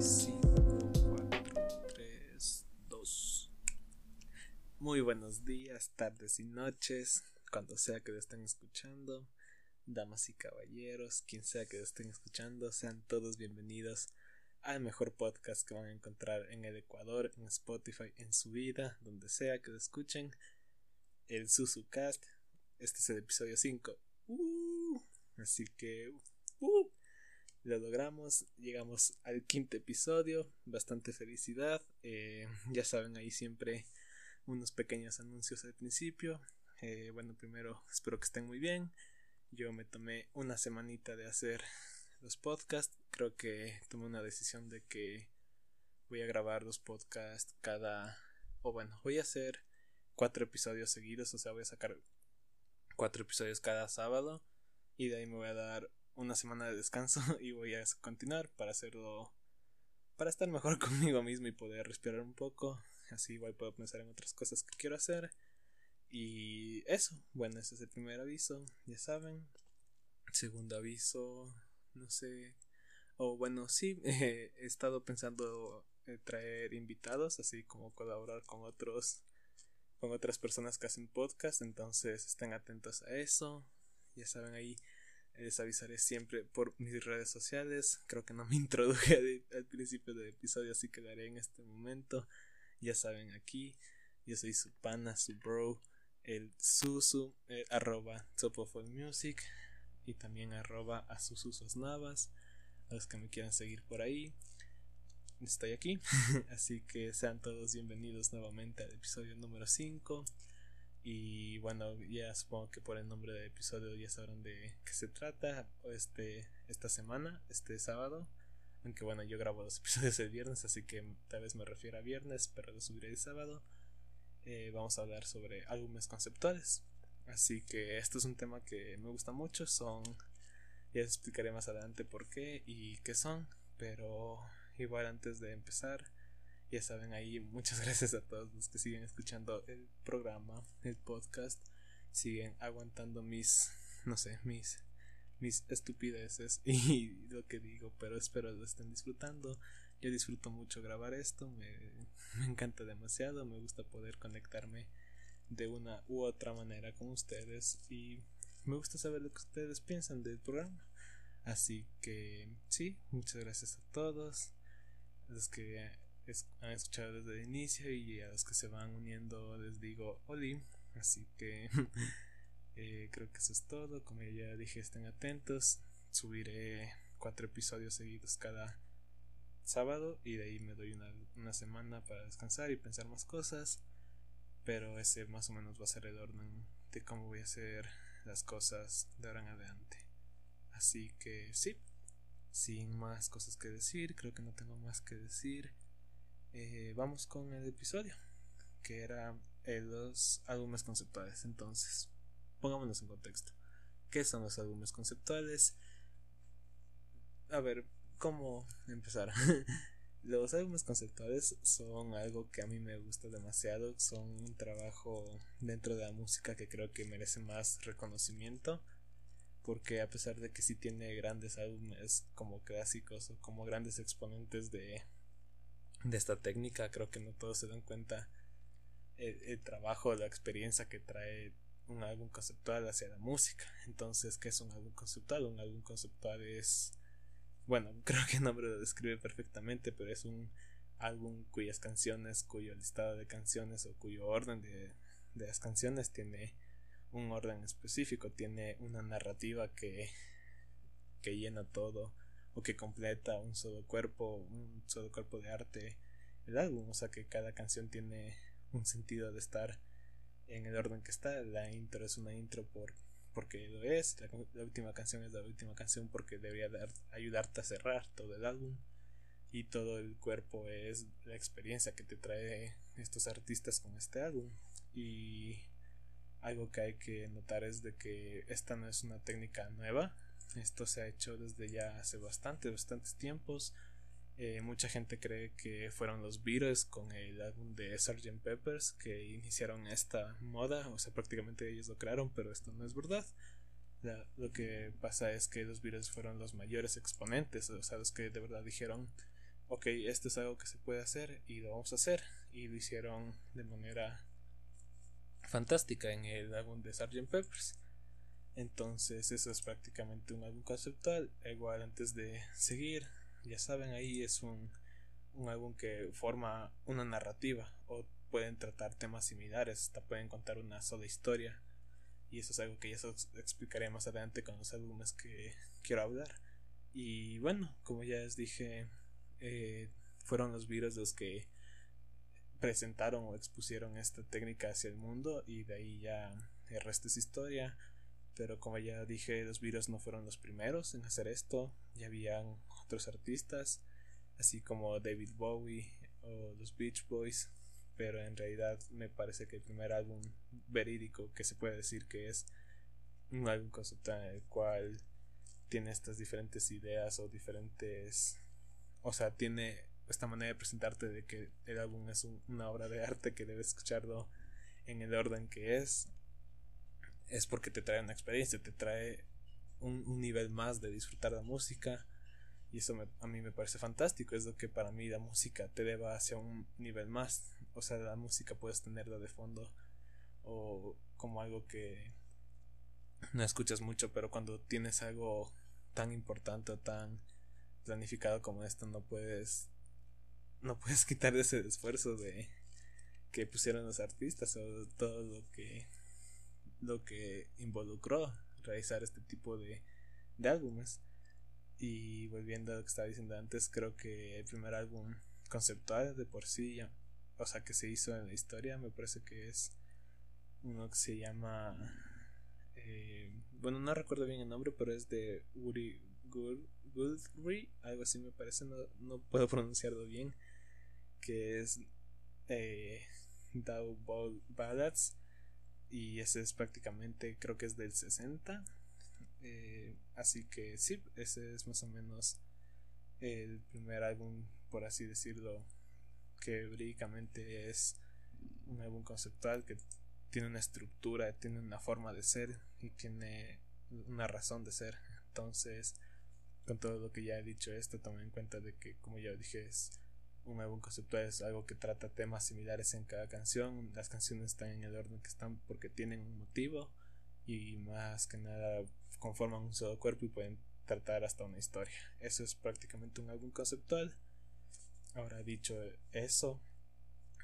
5, 4, 3, 2. Muy buenos días, tardes y noches, cuando sea que lo estén escuchando. Damas y caballeros, quien sea que lo estén escuchando, sean todos bienvenidos al mejor podcast que van a encontrar en el Ecuador, en Spotify, en su vida, donde sea que lo escuchen. El SusuCast. Este es el episodio 5. Uh, así que. Uh, lo logramos, llegamos al quinto episodio, bastante felicidad, eh, ya saben ahí siempre unos pequeños anuncios al principio, eh, bueno primero espero que estén muy bien, yo me tomé una semanita de hacer los podcasts, creo que tomé una decisión de que voy a grabar los podcasts cada, o bueno, voy a hacer cuatro episodios seguidos, o sea voy a sacar cuatro episodios cada sábado y de ahí me voy a dar una semana de descanso y voy a continuar para hacerlo para estar mejor conmigo mismo y poder respirar un poco. Así igual puedo pensar en otras cosas que quiero hacer. Y eso bueno ese es el primer aviso ya saben. Segundo aviso no sé. O bueno sí he estado pensando traer invitados así como colaborar con otros con otras personas que hacen podcast entonces estén atentos a eso. Ya saben ahí les avisaré siempre por mis redes sociales. Creo que no me introduje al principio del episodio, así que lo haré en este momento. Ya saben, aquí yo soy su pana, su bro, el Susu, eh, arroba Music y también arroba a sus navas. A los que me quieran seguir por ahí, estoy aquí. así que sean todos bienvenidos nuevamente al episodio número 5. Y bueno, ya supongo que por el nombre del episodio ya sabrán de qué se trata este, esta semana, este sábado. Aunque bueno, yo grabo los episodios el viernes, así que tal vez me refiero a viernes, pero lo subiré el sábado. Eh, vamos a hablar sobre álbumes conceptuales. Así que esto es un tema que me gusta mucho. Son. Ya les explicaré más adelante por qué y qué son. Pero igual antes de empezar ya saben ahí, muchas gracias a todos los que siguen escuchando el programa, el podcast, siguen aguantando mis, no sé, mis, mis estupideces y lo que digo, pero espero lo estén disfrutando. Yo disfruto mucho grabar esto, me, me encanta demasiado, me gusta poder conectarme de una u otra manera con ustedes y me gusta saber lo que ustedes piensan del programa. Así que sí, muchas gracias a todos los que han escuchado desde el inicio y a los que se van uniendo les digo Oli. Así que eh, creo que eso es todo. Como ya dije, estén atentos. Subiré cuatro episodios seguidos cada sábado y de ahí me doy una, una semana para descansar y pensar más cosas. Pero ese más o menos va a ser el orden de cómo voy a hacer las cosas de ahora en adelante. Así que sí, sin más cosas que decir, creo que no tengo más que decir. Eh, vamos con el episodio, que era eh, los álbumes conceptuales. Entonces, pongámonos en contexto. ¿Qué son los álbumes conceptuales? A ver, ¿cómo empezar? los álbumes conceptuales son algo que a mí me gusta demasiado. Son un trabajo dentro de la música que creo que merece más reconocimiento. Porque a pesar de que sí tiene grandes álbumes como clásicos o como grandes exponentes de de esta técnica. Creo que no todos se dan cuenta el, trabajo, la experiencia que trae un álbum conceptual hacia la música. Entonces, ¿qué es un álbum conceptual? Un álbum conceptual es, bueno, creo que el nombre lo describe perfectamente, pero es un álbum cuyas canciones, cuyo listado de canciones o cuyo orden de, de las canciones tiene un orden específico, tiene una narrativa que, que llena todo o que completa un solo cuerpo, un solo cuerpo de arte el álbum, o sea que cada canción tiene un sentido de estar en el orden que está, la intro es una intro por porque lo es, la, última canción es la última canción porque debería dar, ayudarte a cerrar todo el álbum. Y todo el cuerpo es la experiencia que te trae estos artistas con este álbum. Y algo que hay que notar es de que esta no es una técnica nueva esto se ha hecho desde ya hace bastante, bastantes tiempos. Eh, mucha gente cree que fueron los Beatles con el álbum de Sgt. Peppers que iniciaron esta moda, o sea, prácticamente ellos lo crearon, pero esto no es verdad. lo que pasa es que los Beatles fueron los mayores exponentes, o sea, los que de verdad dijeron ok, esto es algo que se puede hacer y lo vamos a hacer. Y lo hicieron de manera fantástica en el álbum de Sgt. Peppers. Entonces eso es prácticamente un álbum conceptual. Igual antes de seguir, ya saben, ahí es un, un álbum que forma una narrativa o pueden tratar temas similares, hasta pueden contar una sola historia. Y eso es algo que ya explicaré más adelante con los álbumes que quiero hablar. Y bueno, como ya les dije, eh, fueron los virus los que presentaron o expusieron esta técnica hacia el mundo y de ahí ya el resto es historia. Pero como ya dije, los virus no fueron los primeros en hacer esto, ya habían otros artistas, así como David Bowie o los Beach Boys, pero en realidad me parece que el primer álbum verídico que se puede decir que es un álbum conceptual en el cual tiene estas diferentes ideas o diferentes o sea tiene esta manera de presentarte de que el álbum es una obra de arte que debes escucharlo en el orden que es es porque te trae una experiencia te trae un, nivel más de disfrutar la música. Y eso a mí me parece fantástico es lo que para mí la música te lleva hacia un nivel más. O sea la música puedes tenerla de fondo o como algo que no escuchas mucho pero cuando tienes algo tan importante o tan planificado como esto no puedes no puedes quitar ese esfuerzo de que pusieron los artistas o todo lo que lo que involucró realizar este tipo de, de álbumes. Y volviendo a lo que estaba diciendo antes creo que el primer álbum conceptual de por sí o sea que se hizo en la historia me parece que es uno que se llama eh, bueno, no recuerdo bien el nombre, pero es de Uri Guthrie, algo así me parece, no, no puedo pronunciarlo bien, que es eh, Ball Ballads, y ese es prácticamente, creo que es del 60, eh, así que sí, ese es más o menos el primer álbum, por así decirlo, que brígicamente es un álbum conceptual que tiene una estructura, tiene una forma de ser y tiene una razón de ser. Entonces, con todo lo que ya he dicho esto, tome en cuenta de que, como ya dije, es un álbum conceptual, es algo que trata temas similares en cada canción. Las canciones están en el orden que están porque tienen un motivo y más que nada conforman un solo cuerpo y pueden tratar hasta una historia. Eso es prácticamente un álbum conceptual. Ahora dicho eso,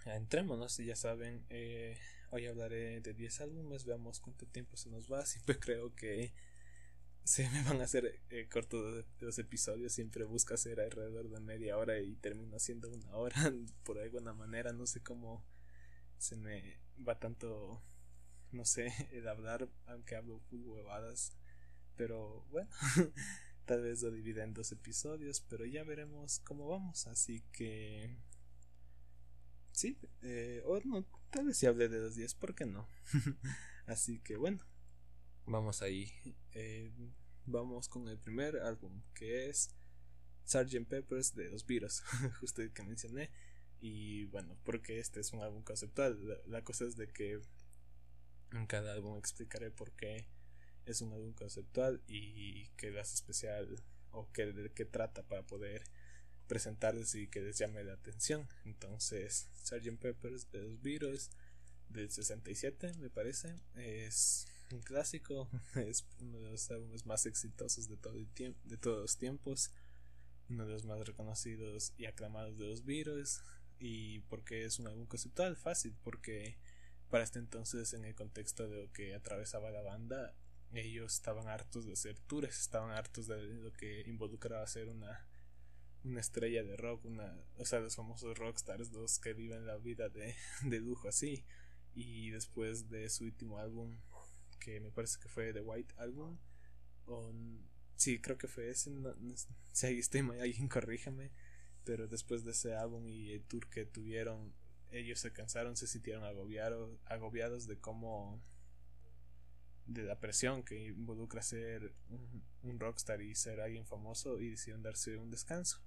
entrémonos, ya saben, eh, Hoy hablaré de 10 álbumes, veamos cuánto tiempo se nos va. Siempre creo que se me van a hacer eh, cortos los episodios. Siempre busco hacer alrededor de media hora y termino haciendo una hora por alguna manera. No sé cómo se me va tanto, no sé, el hablar, aunque hablo huevadas. Pero bueno, tal vez lo divida en dos episodios, pero ya veremos cómo vamos. Así que sí, eh, o no, tal vez si hable de los 10, ¿por qué no? Así que bueno, vamos ahí. Eh, vamos con el primer álbum, que es Sgt. Peppers de los Beatles, justo el que mencioné. Y bueno, porque este es un álbum conceptual. La, cosa es de que en cada álbum explicaré por qué es un álbum conceptual y qué hace especial o qué, de qué trata para poder presentarles y que les llame la atención. Entonces, Sgt. Peppers de los Beatles del 67, me parece, es un clásico, es uno de los álbumes más exitosos de, todo el de todos los tiempos, uno de los más reconocidos y aclamados de los Beatles. Y porque es un álbum conceptual fácil, porque para este entonces, en el contexto de lo que atravesaba la banda, ellos estaban hartos de hacer tours, estaban hartos de lo que involucraba hacer una una estrella de rock, una, o sea, los famosos rockstars, los que viven la vida de, de lujo así. Y después de su último álbum, que me parece que fue The White Album, o, sí, creo que fue ese, si ahí estoy alguien corríjame, pero después de ese álbum y el tour que tuvieron, ellos se cansaron, se sintieron agobiados, agobiados de cómo de la presión que involucra ser un, un, rockstar y ser alguien famoso y decidieron darse un descanso.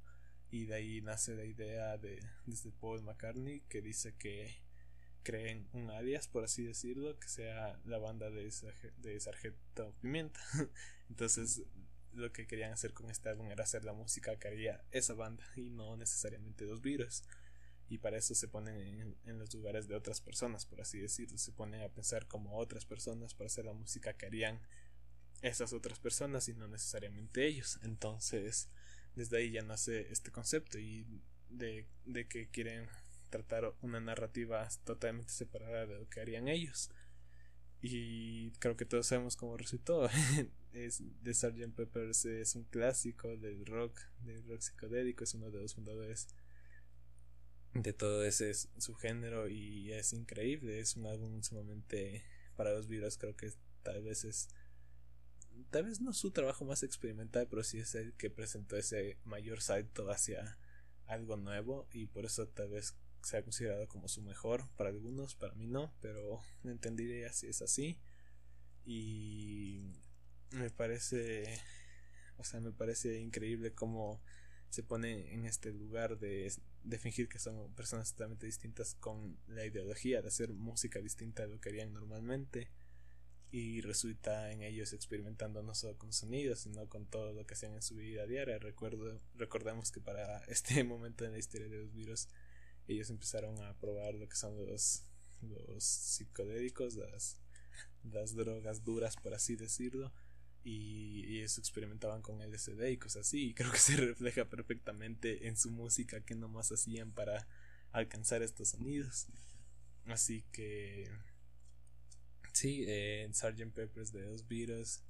Y de ahí nace la idea de desde Paul McCartney que dice que creen un alias por así decirlo que sea la banda de, de Sargento Pimienta entonces lo que querían hacer con este álbum era hacer la música que haría esa banda y no necesariamente los virus. Y para eso se ponen en, en, los lugares de otras personas, por así decirlo. Se ponen a pensar como otras personas para hacer la música que harían esas otras personas y no necesariamente ellos. Entonces, desde ahí ya nace este concepto y de, de que quieren tratar una narrativa totalmente separada de lo que harían ellos. Y creo que todos sabemos cómo resultó. es de Sgt. Peppers es un clásico del rock, del rock psicodélico, es uno de los fundadores de todo ese subgénero y es increíble, es un álbum sumamente para los virus creo que tal vez es tal vez no su trabajo más experimental, pero sí es el que presentó ese mayor salto hacia algo nuevo y por eso tal vez se ha considerado como su mejor para algunos, para mí no, pero entendería si es así. Y me parece, o sea, me parece increíble cómo se pone en este lugar de, de fingir que son personas totalmente distintas con la ideología de hacer música distinta a lo que harían normalmente y resulta en ellos experimentando no solo con sonidos sino con todo lo que hacen en su vida diaria recuerdo recordemos que para este momento en la historia de los virus ellos empezaron a probar lo que son los, los psicodélicos, las, las drogas duras, por así decirlo, y, y eso experimentaban con LSD y cosas así, y creo que se refleja perfectamente en su música que nomás hacían para alcanzar estos sonidos. Así que, sí, eh, Sgt. Peppers de los Beatles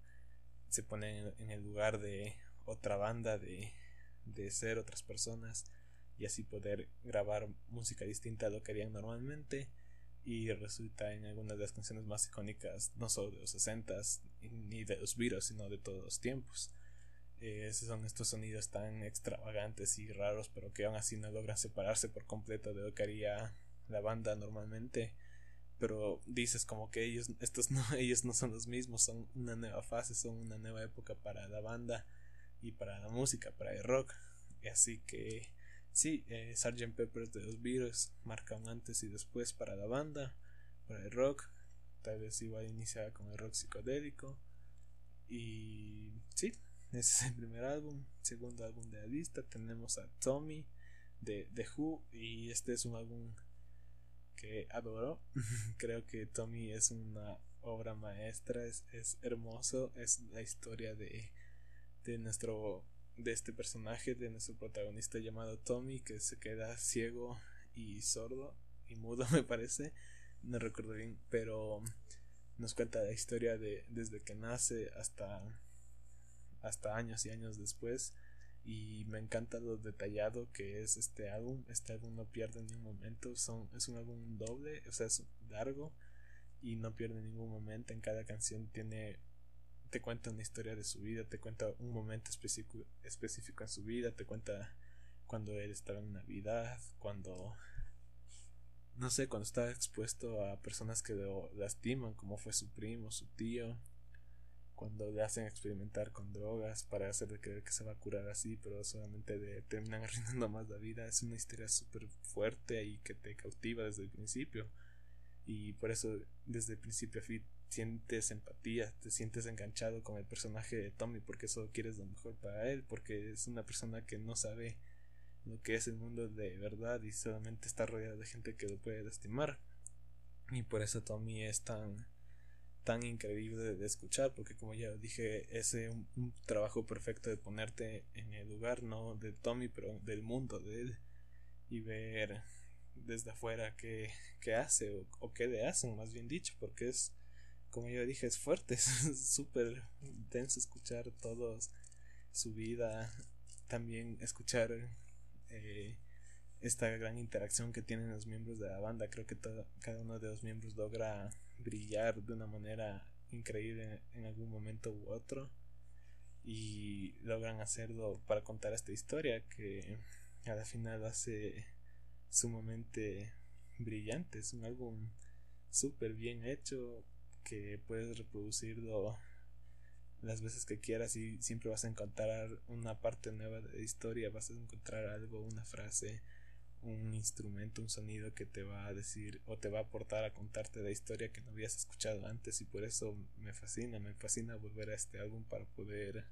se ponen en el lugar de otra banda, de, de ser otras personas y así poder grabar música distinta a lo que harían normalmente y resulta en algunas de las canciones más icónicas no solo de los 60 ni de los virus sino de todos los tiempos. Eh, esos son estos sonidos tan extravagantes y raros pero que aún así no logran separarse por completo de lo que haría la banda normalmente. Pero dices como que ellos estos no ellos no son los mismos son una nueva fase son una nueva época para la banda y para la música para el rock. Así que Sí, eh, Sgt. Peppers de los Beatles marca un antes y después para la banda, para el rock. Tal vez igual iniciaba con el rock psicodélico. Y sí, ese es el primer álbum. Segundo álbum de la lista tenemos a Tommy de The Who. Y este es un álbum que adoro. Creo que Tommy es una obra maestra, es, es hermoso. Es la historia de, de nuestro de este personaje, de nuestro protagonista llamado Tommy, que se queda ciego y sordo y mudo, me parece. No recuerdo bien, pero nos cuenta la historia de desde que nace hasta hasta años y años después. Y me encanta lo detallado que es este álbum. Este álbum no pierde ni un momento. Son es un álbum doble o sea es largo y no pierde ningún momento. En cada canción tiene te cuenta una historia de su vida, te cuenta un momento específico, en su vida, te cuenta cuando él estaba en Navidad, cuando no sé, cuando estaba expuesto a personas que lo lastiman, como fue su primo, su tío, cuando le hacen experimentar con drogas para hacerle creer que se va a curar así, pero solamente le terminan arruinando más la vida. Es una historia súper fuerte y que te cautiva desde el principio. Y por eso, desde el principio a fin, sientes empatía, te sientes enganchado con el personaje de Tommy porque solo quieres lo mejor para él, porque es una persona que no sabe lo que es el mundo de verdad y solamente está rodeado de gente que lo puede lastimar. Y por eso Tommy es tan tan increíble de escuchar porque como ya dije es un, trabajo perfecto de ponerte en el lugar no de Tommy pero del mundo de él y ver desde afuera qué, qué hace o, o qué le hacen más bien dicho porque es como yo dije, es fuerte, es súper intenso escuchar todos su vida, también escuchar eh, esta gran interacción que tienen los miembros de la banda. Creo que cada uno de los miembros logra brillar de una manera increíble en algún momento u otro y logran hacerlo para contar esta historia que a la final hace sumamente brillante. Es un álbum súper bien hecho, que puedes reproducirlo las veces que quieras y siempre vas a encontrar una parte nueva de la historia, vas a encontrar algo, una frase, un instrumento, un sonido que te va a decir o te va a aportar a contarte la historia que no habías escuchado antes y por eso me fascina, me fascina volver a este álbum para poder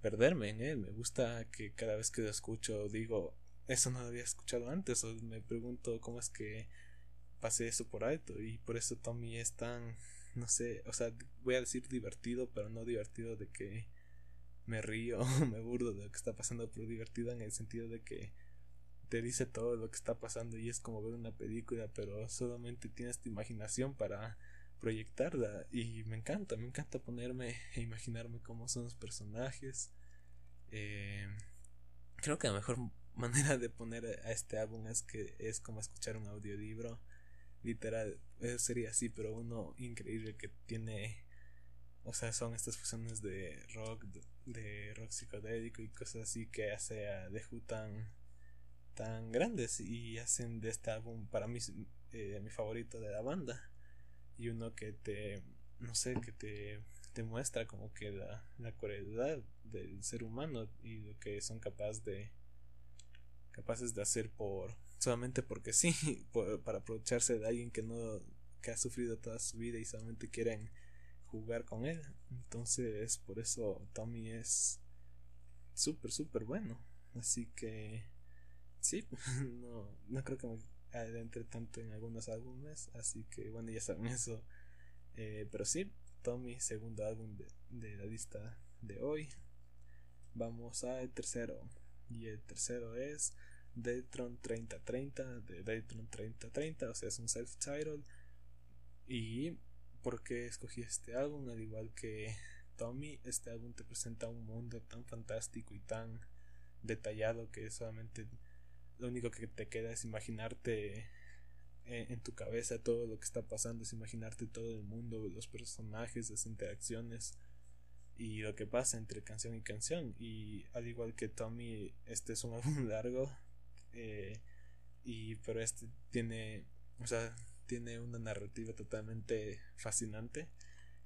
perderme en él. Me gusta que cada vez que lo escucho digo, eso no lo había escuchado antes, o me pregunto cómo es que pasé eso por alto. Y por eso Tommy es tan, no sé, o sea, voy a decir divertido, pero no divertido de que me río me burdo de lo que está pasando, pero divertido en el sentido de que te dice todo lo que está pasando y es como ver una película, pero solamente tienes tu imaginación para proyectarla y me encanta, me encanta ponerme e imaginarme cómo son los personajes. Eh, creo que la mejor manera de poner a este álbum es que es como escuchar un audiolibro. Literal, sería así, pero uno increíble que tiene, o sea, son estas fusiones de rock, de, rock psicodélico y cosas así que hace a The Who tan, tan grandes y hacen de este álbum para mí eh, mi favorito de la banda. Y uno que te, no sé, que te, te muestra como que la, la crueldad del ser humano y lo que son capaces de capaces de hacer por solamente porque sí, para aprovecharse de alguien que no que ha sufrido toda su vida y solamente quieren jugar con él. Entonces, por eso Tommy es súper, súper bueno. Así que, sí, no, no creo que me adentre tanto en algunos álbumes. Así que, bueno, ya saben eso. Eh, pero sí, Tommy, segundo álbum de, de la lista de hoy. Vamos al tercero. Y el tercero es Daytron 3030 de Daytron 3030, o sea, es un self-titled. Y por qué escogí este álbum, al igual que Tommy, este álbum te presenta un mundo tan fantástico y tan detallado que solamente lo único que te queda es imaginarte en, en, tu cabeza todo lo que está pasando, es imaginarte todo el mundo, los personajes, las interacciones y lo que pasa entre canción y canción. Y al igual que Tommy, este es un álbum largo, eh, y pero este tiene o sea tiene una narrativa totalmente fascinante.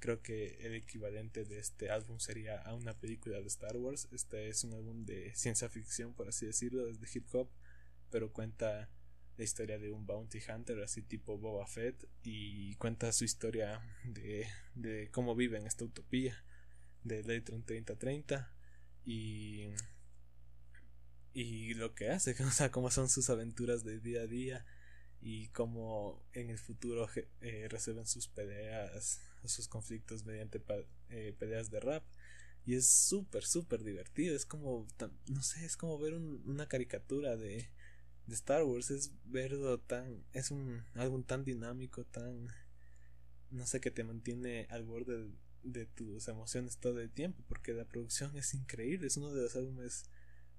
Creo que el equivalente de este álbum sería a una película de Star Wars. Este es un álbum de ciencia ficción por así decirlo es de hip hop pero cuenta la historia de un bounty hunter así tipo Boba Fett y cuenta su historia de, de cómo vive en esta utopía de Laytron 3030 y y lo que hace, o sea, cómo son sus aventuras de día a día y cómo en el futuro eh, resuelven sus peleas, sus conflictos mediante eh, peleas de rap. Y es súper, súper divertido. Es como, no sé, es como ver una caricatura de, de Star Wars. Es verlo tan, es un álbum tan dinámico, tan, no sé, que te mantiene al borde de tus emociones todo el tiempo. Porque la producción es increíble. Es uno de los álbumes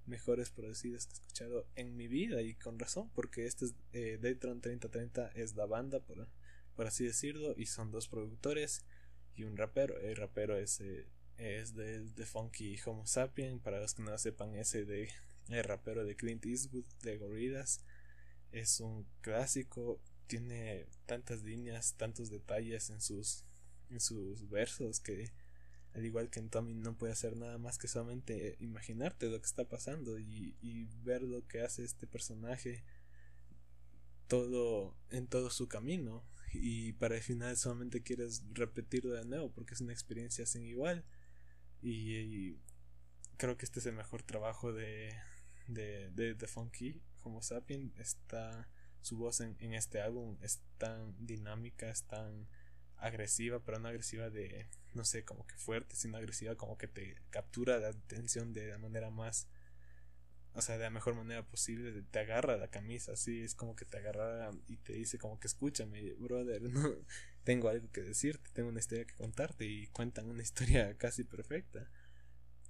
mejores producidas que he escuchado en mi vida y con razón porque este es eh, Daytron 3030 es la banda por, por así decirlo y son dos productores y un rapero. El rapero es, eh, es de, de, Funky Homo Sapien. Para los que no sepan ese de el rapero de Clint Eastwood de Gorillaz es un clásico. Tiene tantas líneas tantos detalles en sus en sus versos que al igual que en Tommy no puede hacer nada más que solamente imaginarte lo que está pasando y, y ver lo que hace este personaje todo en todo su camino. Y para el final solamente quieres repetirlo de nuevo porque es una experiencia sin igual. Y, creo que este es el mejor trabajo de de, de, Funky Homo Sapien. Está su voz en, en este álbum es tan dinámica es tan agresiva pero no agresiva de no sé, como que fuerte, sino agresiva, como que te captura la atención de la manera más, o sea, de la mejor manera posible, te agarra la camisa, así es como que te agarra y te dice como que escúchame, brother, no, tengo algo que decirte, tengo una historia que contarte y cuentan una historia casi perfecta.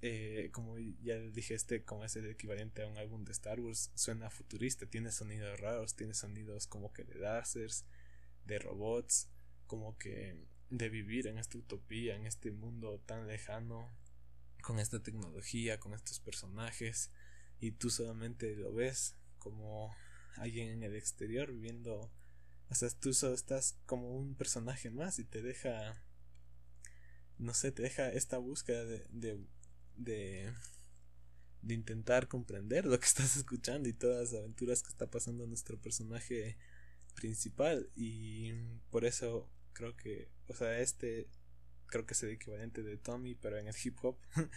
Eh, como ya dije, este como es el equivalente a un álbum de Star Wars, suena futurista, tiene sonidos raros, tiene sonidos como que de lasers, de robots, como que de vivir en esta utopía, en este mundo tan lejano, con esta tecnología, con estos personajes, y tú solamente lo ves como alguien en el exterior viviendo, o sea, tú solo estás como un personaje más y te deja, no sé, te deja esta búsqueda de, de, de, de intentar comprender lo que estás escuchando y todas las aventuras que está pasando nuestro personaje principal. Y por eso creo que, o sea, este creo que es el equivalente de Tommy, pero en el hip hop.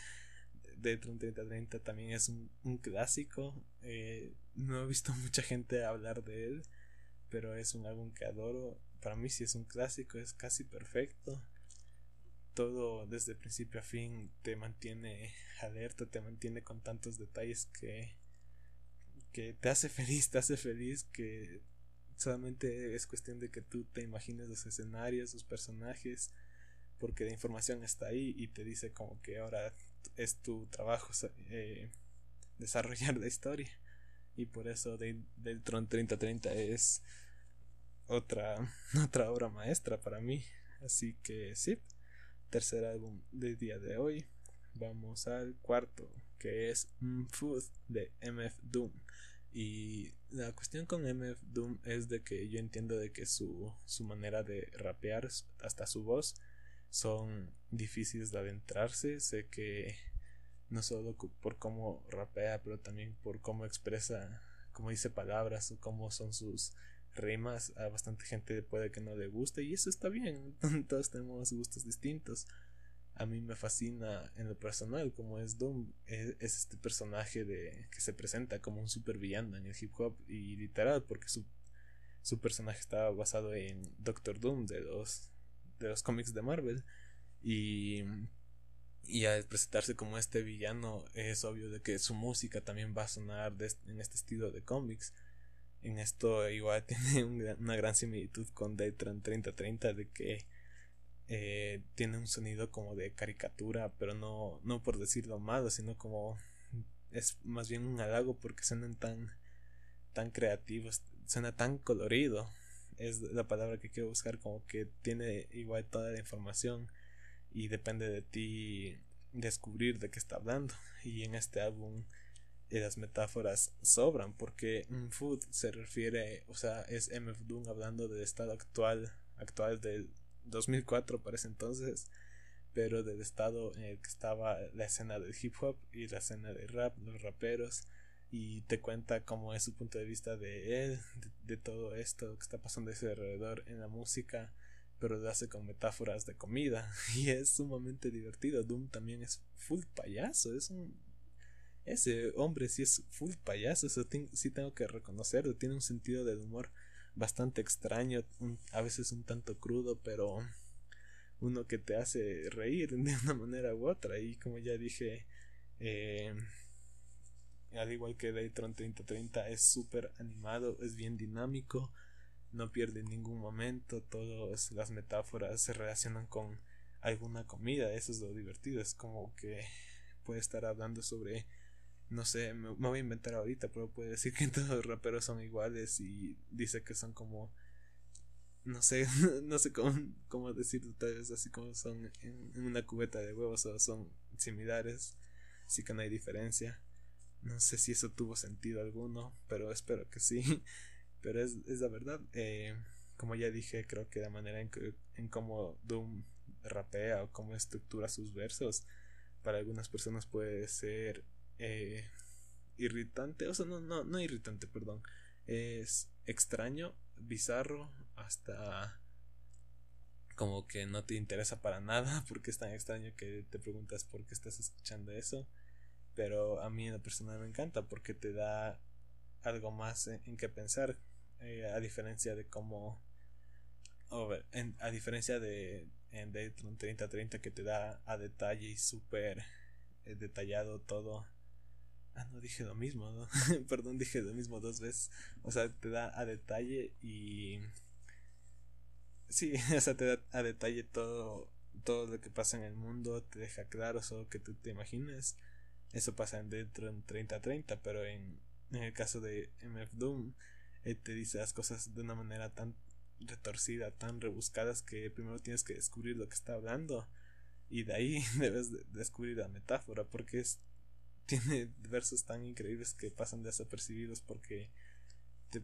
Detron 3030 también es un, un clásico. Eh, no he visto mucha gente hablar de él, pero es un álbum que adoro. Para mí sí es un clásico, es casi perfecto. Todo desde principio a fin te mantiene alerta, te mantiene con tantos detalles que, que te hace feliz, te hace feliz que solamente es cuestión de que tú te imagines los escenarios, los personajes, porque la información está ahí y te dice como que ahora es tu trabajo eh, desarrollar la historia. Y por eso Deltron 3030 es otra otra obra maestra para mí. Así que sí tercer álbum del día de hoy. Vamos al cuarto que es Food de MF Doom y la cuestión con MF Doom es de que yo entiendo de que su, su manera de rapear hasta su voz son difíciles de adentrarse sé que no solo por cómo rapea, pero también por cómo expresa, cómo dice palabras o cómo son sus rimas. A bastante gente puede que no le guste y eso está bien, todos tenemos gustos distintos. A mí me fascina en lo personal como es Doom, es, este personaje de que se presenta como un supervillano en el hip hop y literal porque su, su personaje estaba basado en Doctor Doom de los de los cómics de Marvel y y al presentarse como este villano es obvio de que su música también va a sonar en este estilo de cómics. En esto igual tiene una gran similitud con Daytran 3030 de que eh, tiene un sonido como de caricatura pero no, no por decirlo malo sino como es más bien un halago porque suenan tan tan creativos suena tan colorido es la palabra que quiero buscar como que tiene igual toda la información y depende de ti descubrir de qué está hablando. Y en este álbum eh, las metáforas sobran porque Food se refiere, o sea, es MF Doom hablando del estado actual, actual del 2004 para ese entonces, pero del estado en el que estaba la escena del hip hop y la escena de rap, los raperos, y te cuenta cómo es su punto de vista de él, de, todo esto que está pasando a ese alrededor en la música pero lo hace con metáforas de comida y es sumamente divertido. Doom también es full payaso, es un ese hombre sí es full payaso, eso sí tengo que reconocerlo, tiene un sentido de humor bastante extraño, a veces un tanto crudo, pero uno que te hace reír de una manera u otra. Y como ya dije eh, al igual que Daytron 3030 es súper animado, es bien dinámico no pierde ningún momento, todas las metáforas se relacionan con alguna comida, eso es lo divertido, es como que puede estar hablando sobre, no sé, me, voy a inventar ahorita, pero puede decir que todos los raperos son iguales y dice que son como, no sé, no sé cómo, cómo decirlo, tal vez así como son en, en una cubeta de huevos o son similares, así que no hay diferencia. No sé si eso tuvo sentido alguno, pero espero que sí. Pero es, es la verdad. Eh, como ya dije, creo que la manera en, que, en cómo Doom rapea o cómo estructura sus versos, para algunas personas puede ser eh, irritante. O sea, no, no, no irritante, perdón. Es extraño, bizarro, hasta como que no te interesa para nada porque es tan extraño que te preguntas por qué estás escuchando eso. Pero a mí en lo personal me encanta porque te da algo más en, en que pensar eh, a diferencia de cómo a diferencia de en Daytron 3030 que te da a detalle y súper eh, detallado todo ah no dije lo mismo perdón dije lo mismo dos veces. O sea te da a detalle y sí o sea te da a detalle todo todo lo que pasa en el mundo te deja claro solo que tú te imagines eso pasa en Daytron 3030 pero en, en el caso de MF Doom te dice las cosas de una manera tan retorcida, tan rebuscadas que primero tienes que descubrir lo que está hablando. Y de ahí debes descubrir la metáfora porque es, tiene versos tan increíbles que pasan desapercibidos porque te,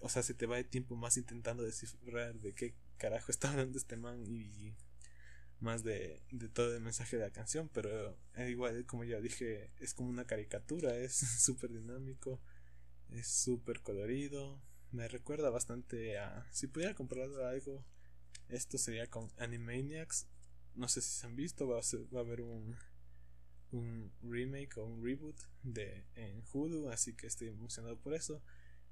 o sea, se te va el tiempo más intentando descifrar de qué carajo está hablando este man y más de, de todo el mensaje de la canción, pero eh, igual como ya dije, es como una caricatura, es súper dinámico es súper colorido. Me recuerda bastante a. Si pudiera comprar algo, esto sería con Animaniacs. No sé si se han visto, va a, va a haber un, un remake o un reboot de en Hulu, así que estoy emocionado por eso.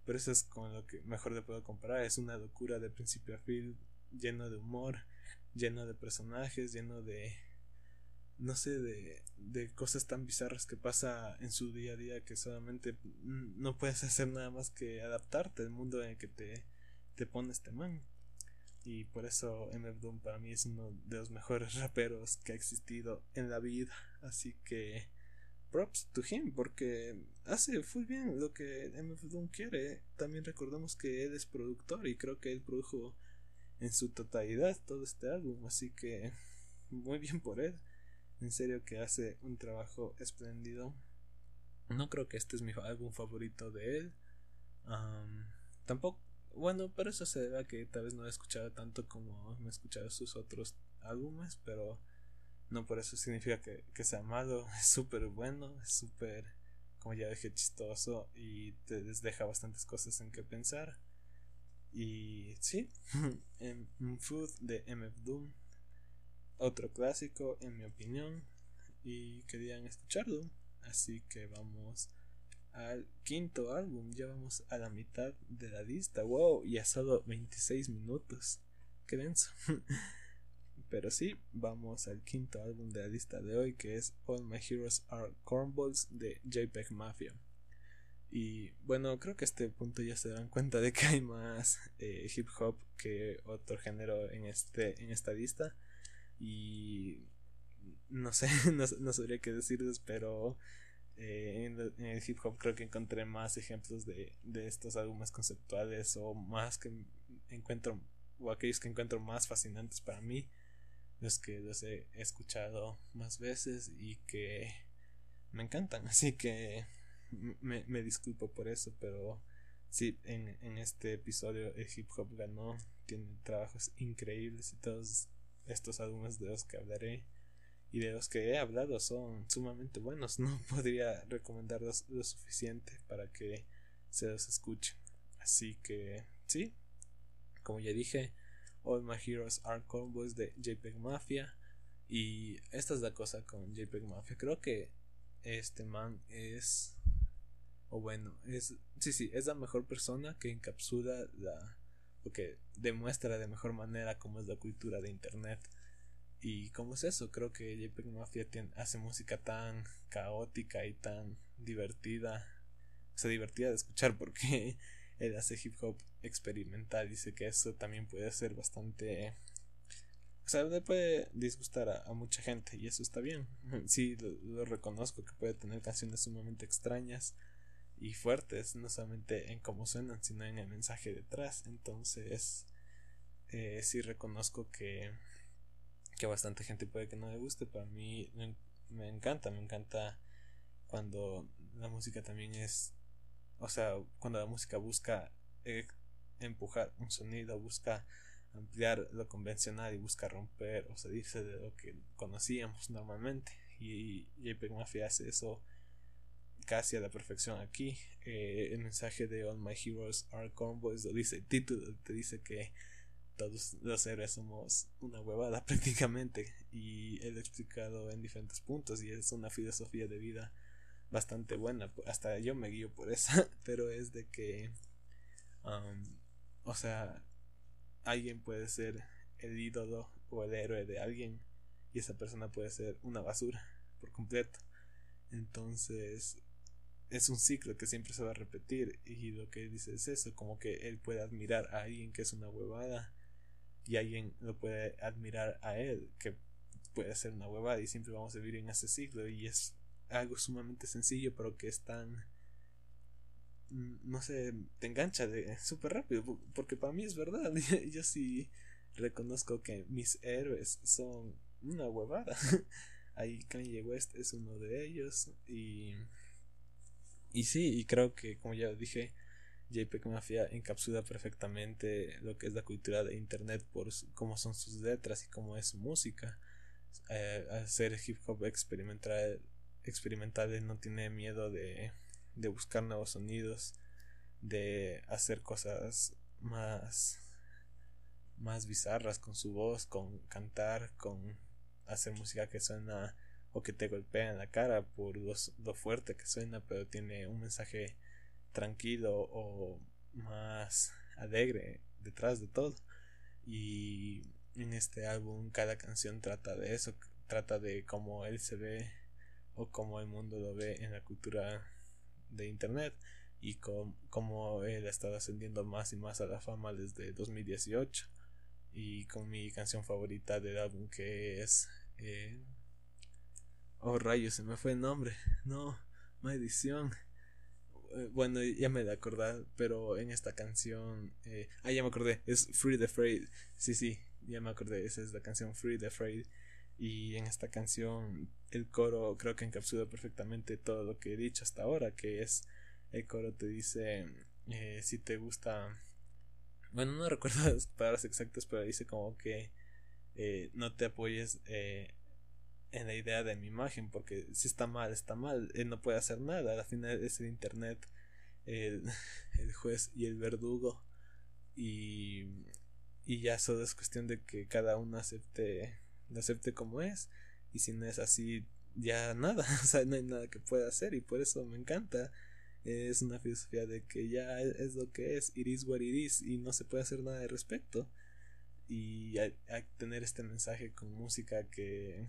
Pero eso es con lo que mejor le puedo comparar. Es una locura de principio a fin, lleno de humor, lleno de personajes, lleno de no sé, de, de cosas tan bizarras que pasa en su día a día que solamente no puedes hacer nada más que adaptarte al mundo en el que te, te pone este man. Y por eso MF Doom para mí es uno de los mejores raperos que ha existido en la vida. Así que props to him porque hace muy bien lo que MF Doom quiere. También recordamos que él es productor y creo que él produjo en su totalidad todo este álbum. Así que muy bien por él. En serio que hace un trabajo espléndido. No creo que este es mi álbum favorito de él. tampoco. Bueno, pero eso se debe a que tal vez no he escuchado tanto como me he escuchado sus otros álbumes, pero no por eso significa que, que sea malo. Es súper bueno, es súper, como ya dije, chistoso y te deja bastantes cosas en que pensar. Y sí, en Food de MF Doom otro clásico en mi opinión y querían escucharlo así que vamos al quinto álbum ya vamos a la mitad de la lista wow y a solo 26 minutos qué denso pero sí vamos al quinto álbum de la lista de hoy que es All My Heroes Are Cornballs de JPEG Mafia y bueno, creo que a este punto ya se dan cuenta de que hay más eh, hip hop que otro género en, este, en esta lista. Y no sé, no, sabría qué decirles, pero eh, en, el hip hop creo que encontré más ejemplos de, de estos álbumes conceptuales o más que encuentro, o aquellos que encuentro más fascinantes para mí, los que los he escuchado más veces y que me encantan. Así que me, me disculpo por eso, pero sí, en, en este episodio el hip hop ganó, tiene trabajos increíbles y todos estos álbumes de los que hablaré y de los que he hablado son sumamente buenos. No podría recomendarlos lo suficiente para que se los escuchen. Así que, sí, como ya dije, All My Heroes Are Cowboys de JPEG Mafia. Y esta es la cosa con JPEG Mafia. Creo que este man es. O bueno, es. Sí, sí, es la mejor persona que encapsula la que demuestra de mejor manera cómo es la cultura de internet y cómo es eso. Creo que JPEG Mafia hace música tan caótica y tan divertida, o sea, divertida de escuchar porque él hace hip hop experimental. Dice que eso también puede ser bastante. O sea, le puede disgustar a, mucha gente y eso está bien. Sí, lo reconozco que puede tener canciones sumamente extrañas y fuertes, no solamente en cómo suenan, sino en el mensaje detrás. Entonces, eh, sí reconozco que, que bastante gente puede que no le guste, pero a mí me, encanta, me encanta cuando la música también es, o sea, cuando la música busca eh, empujar un sonido, busca ampliar lo convencional y busca romper o salirse de lo que conocíamos normalmente. Y JPEG Mafia hace eso casi a la perfección aquí. Eh, el mensaje de All My Heroes Are Convoys lo dice el título, te dice que todos los héroes somos una huevada prácticamente. Y él ha explicado en diferentes puntos y es una filosofía de vida bastante buena hasta yo me guío por esa pero es de que um, o sea alguien puede ser el ídolo o el héroe de alguien y esa persona puede ser una basura por completo. Entonces es un ciclo que siempre se va a repetir y lo que dice es eso, como que él puede admirar a alguien que es una huevada y alguien lo puede admirar a él que puede ser una huevada y siempre vamos a vivir en ese ciclo y es algo sumamente sencillo pero que es tan no sé, te engancha de súper rápido porque para mí es verdad. Yo sí reconozco que mis héroes son una huevada. Ahí Kanye West es uno de ellos y y sí, y creo que, como ya dije, JPEG Mafia encapsula perfectamente lo que es la cultura de Internet por cómo son sus letras y cómo es su música. Eh, hacer hip hop experimental, experimental no tiene miedo de, de buscar nuevos sonidos, de hacer cosas más más bizarras con su voz, con cantar, con hacer música que suena o que te golpea en la cara por lo fuerte que suena, pero tiene un mensaje tranquilo o más alegre detrás de todo. Y en este álbum cada canción trata de eso, trata de cómo él se ve o cómo el mundo lo ve en la cultura de internet y cómo, él ha estado ascendiendo más y más a la fama desde 2018 y con mi canción favorita del álbum que es eh, Oh rayos, se me fue el nombre. No, maldición. Eh, bueno, ya me de acordar, pero en esta canción. Eh, ah, ya me acordé. Es Free the Afraid. Sí, sí, ya me acordé. Esa es la canción Free the Afraid. Y en esta canción el coro creo que encapsula perfectamente todo lo que he dicho hasta ahora, que es el coro te dice eh, si te gusta, bueno no recuerdo las palabras exactas, pero dice como que eh, no te apoyes eh, en la idea de mi imagen, porque si está mal, está mal, él no puede hacer nada, al final es el internet, el, el juez y el verdugo, y, y ya solo es cuestión de que cada uno acepte, lo acepte como es, y si no es así, ya nada, o sea, no hay nada que pueda hacer, y por eso me encanta. Es una filosofía de que ya es lo que es, it is what it is, y no se puede hacer nada al respecto. Y hay, hay tener este mensaje con música que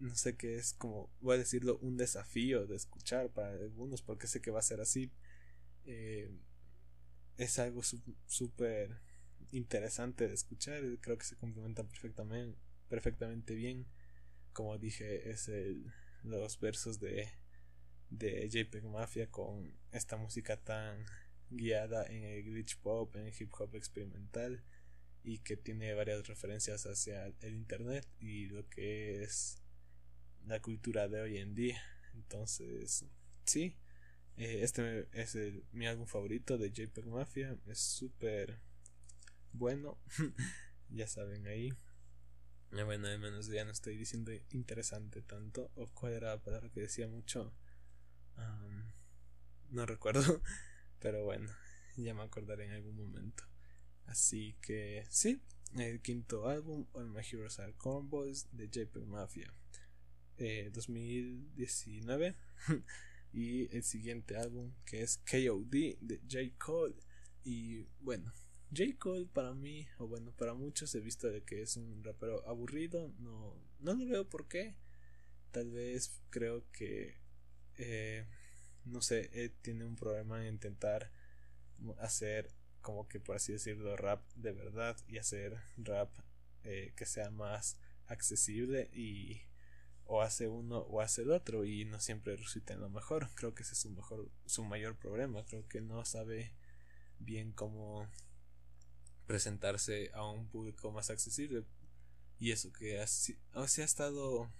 no sé qué es como, voy a decirlo, un desafío de escuchar para algunos, porque sé que va a ser así. Eh, es algo súper interesante de escuchar, creo que se complementa perfectamente, perfectamente bien. Como dije, es el, los versos de, de JPEG Mafia con esta música tan guiada en el glitch pop, en el hip hop experimental y que tiene varias referencias hacia el internet y lo que es la cultura de hoy en día. Entonces, sí, eh, este es mi álbum favorito de JPEG Mafia. Es súper bueno. ya saben ahí. Bueno, al menos ya no estoy diciendo interesante tanto. ¿O cuál era la palabra que decía mucho? no recuerdo. Pero bueno, ya me acordaré en algún momento. Así que sí, el quinto álbum, All My Heroes Are Cornboys de JPEG Mafia. 2019 eh, y el siguiente álbum que es KOD de J. Cole y bueno J. Cole para mí o bueno para muchos he visto que es un rapero aburrido no, no lo veo por qué tal vez creo que eh, no sé él tiene un problema en intentar hacer como que por así decirlo rap de verdad y hacer rap eh, que sea más accesible y o hace uno o hace el otro y no siempre resulta en lo mejor. Creo que ese es su mejor su mayor problema, creo que no sabe bien cómo presentarse a un público más accesible y eso que así, o ha estado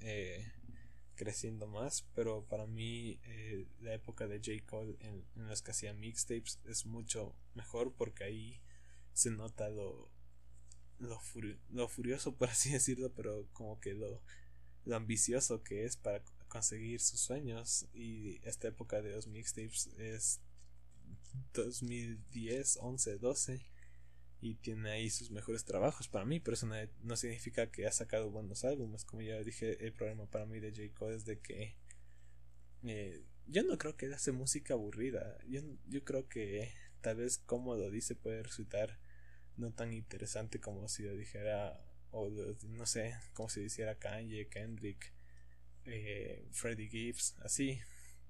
eh, creciendo más, pero para mí eh, la época de J. Cole en, en las que hacía mixtapes es mucho mejor porque ahí se nota lo, lo, lo furioso, por así decirlo, pero como que lo lo ambicioso que es para conseguir sus sueños. Y esta época de los mixtapes es 2010, 11, 12 y tiene ahí sus mejores trabajos para mí, pero eso no, significa que ha sacado buenos álbumes, como ya dije, el problema para mí de J. Cole es de que eh, yo no creo que hace música aburrida, yo, yo creo que tal vez como lo dice puede resultar no tan interesante como si lo dijera o no sé, como si dijera Kanye, Kendrick, eh, Freddie Gibbs, así.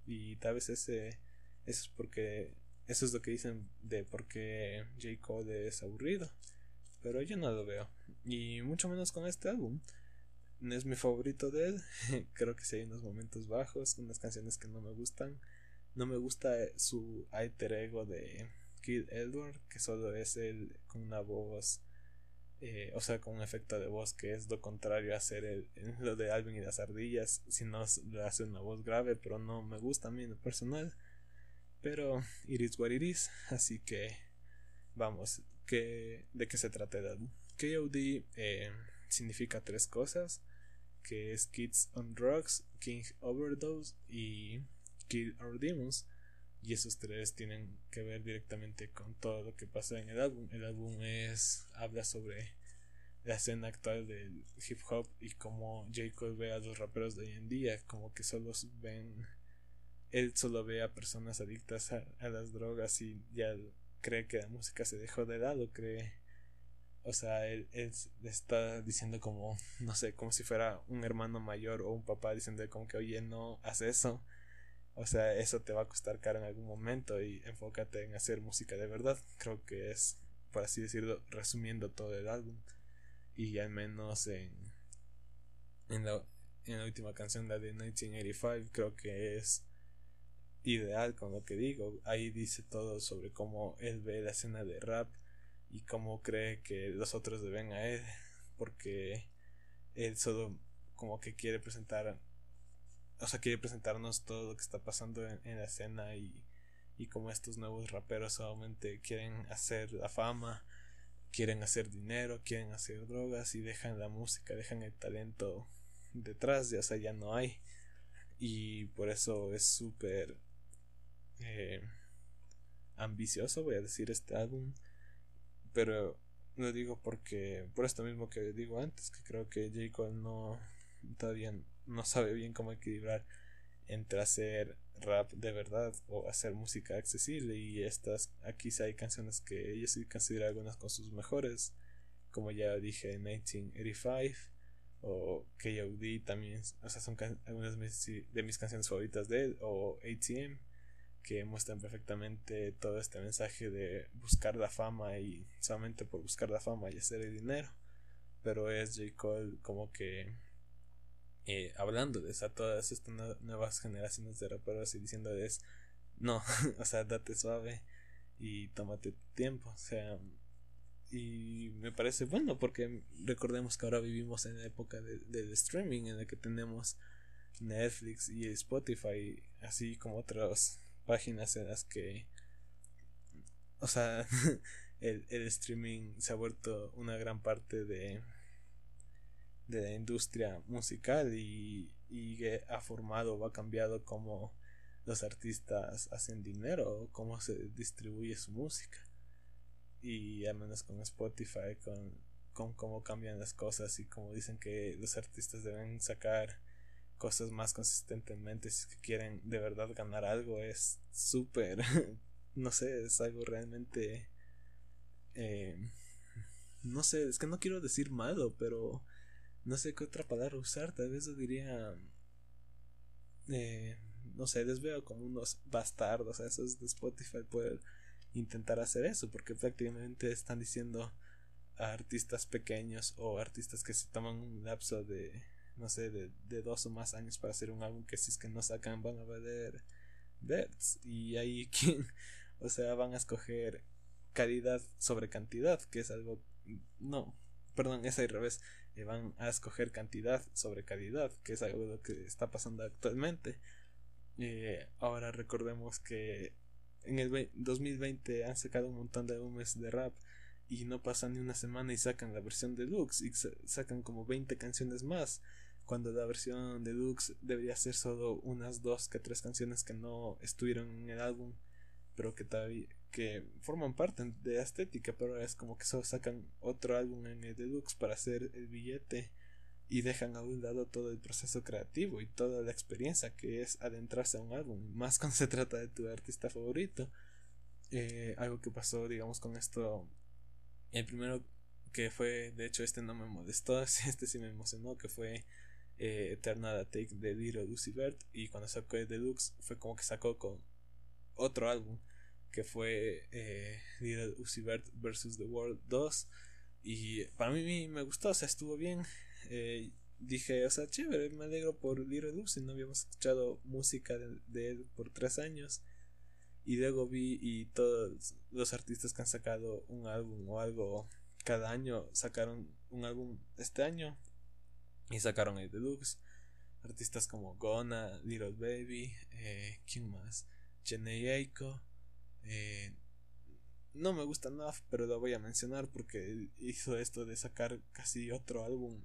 Y tal vez ese, eso es porque, eso es lo que dicen de por qué J. Cole es aburrido. Pero yo no lo veo. Y mucho menos con este álbum. No es mi favorito de él. Creo que sí hay unos momentos bajos, unas canciones que no me gustan. No me gusta su alter ego de Kid Edward, que solo es él con una voz eh, o sea, con un efecto de voz que es lo contrario a hacer el, lo de Alvin y las ardillas, si no le hace una voz grave, pero no me gusta a mí en lo personal. Pero it is what it is, así que vamos, que, ¿de qué se trata álbum? KOD eh, significa tres cosas, que es Kids on Drugs, King Overdose y Kill Our Demons. Y esos tres tienen que ver directamente con todo lo que pasa en el álbum. El álbum es habla sobre la escena actual del hip hop y como J. Cole ve a los raperos de hoy en día, como que solo ven, él solo ve a personas adictas a, las drogas y ya cree que la música se dejó de lado, cree, o sea, él, él está diciendo como, no sé, como si fuera un hermano mayor o un papá diciendo como que, oye, no, haz eso. O sea, eso te va a costar caro en algún momento y enfócate en hacer música de verdad. Creo que es, por así decirlo, resumiendo todo el álbum y al menos en, en, la, en la última canción, la de 1985, creo que es ideal con lo que digo. Ahí dice todo sobre cómo él ve la escena de rap y cómo cree que los otros deben a él, porque él solo como que quiere presentar, o sea, quiere presentarnos todo lo que está pasando en, en la escena y, y como estos nuevos raperos solamente quieren hacer la fama quieren hacer dinero, quieren hacer drogas y dejan la música, dejan el talento detrás, ya, sea, ya no hay. Y por eso es súper eh, ambicioso, voy a decir, este álbum. Pero lo digo porque, por esto mismo que digo antes, que creo que J. Cole no, todavía no sabe bien cómo equilibrar entre hacer rap de verdad o hacer música accesible y estas aquí sí hay canciones que ellos sí consideran algunas con sus mejores como ya dije 1985 o KOD también o sea son algunas de mis, canciones favoritas de él o ATM que muestran perfectamente todo este mensaje de buscar la fama y solamente por buscar la fama y hacer el dinero pero es J. Cole como que eh, hablando de esa, todas estas nuevas generaciones de raperos y diciéndoles, no, o sea, date suave y tómate tiempo, o sea, y me parece bueno porque recordemos que ahora vivimos en la época del streaming en la que tenemos Netflix y Spotify, así como otras páginas en las que, o sea, el, el streaming se ha vuelto una gran parte de de la industria musical y, y ha formado o ha cambiado cómo los artistas hacen dinero, cómo se distribuye su música. Y al menos con Spotify, con, con cómo cambian las cosas y como dicen que los artistas deben sacar cosas más consistentemente si quieren de verdad ganar algo, es súper, no sé, es algo realmente... Eh, no sé, es que no quiero decir malo, pero no sé qué otra palabra usar, tal vez yo diría, eh, no sé, les veo como unos bastardos a esos de Spotify poder intentar hacer eso, porque prácticamente están diciendo a artistas pequeños o artistas que se toman un lapso de, no sé, de, de dos o más años para hacer un álbum que si es que no sacan van a valer bets y ahí quien, o sea, van a escoger calidad sobre cantidad, que es algo, no, perdón, es al revés, van a escoger cantidad sobre calidad, que es algo que está pasando actualmente. Eh, ahora recordemos que en el 2020 han sacado un montón de álbumes de rap y no pasan ni una semana y sacan la versión deluxe y sacan como 20 canciones más cuando la versión deluxe debería ser solo unas dos que tres canciones que no estuvieron en el álbum pero que que forman parte de estética, pero es como que solo sacan otro álbum en el deluxe para hacer el billete y dejan a un lado todo el proceso creativo y toda la experiencia que es adentrarse a un álbum, más cuando se trata de tu artista favorito. Eh, algo que pasó, digamos, con esto, el primero que fue, de hecho, este no me molestó, este sí me emocionó, que fue eh, Eternal Take de Little Lucy Bert, y cuando sacó el deluxe fue como que sacó con otro álbum que fue eh, Little Uzi vs. The World 2 y para mí me gustó, o sea, estuvo bien. Eh, dije, o sea, chévere, me alegro por Little Uzi, no habíamos escuchado música de, él por tres años. Y luego vi y todos los artistas que han sacado un álbum o algo cada año sacaron un álbum este año y sacaron el deluxe. Artistas como Gona, Little Baby, eh, ¿quién más? Jenny Aiko, eh, no me gusta nada, pero lo voy a mencionar porque hizo esto de sacar casi otro álbum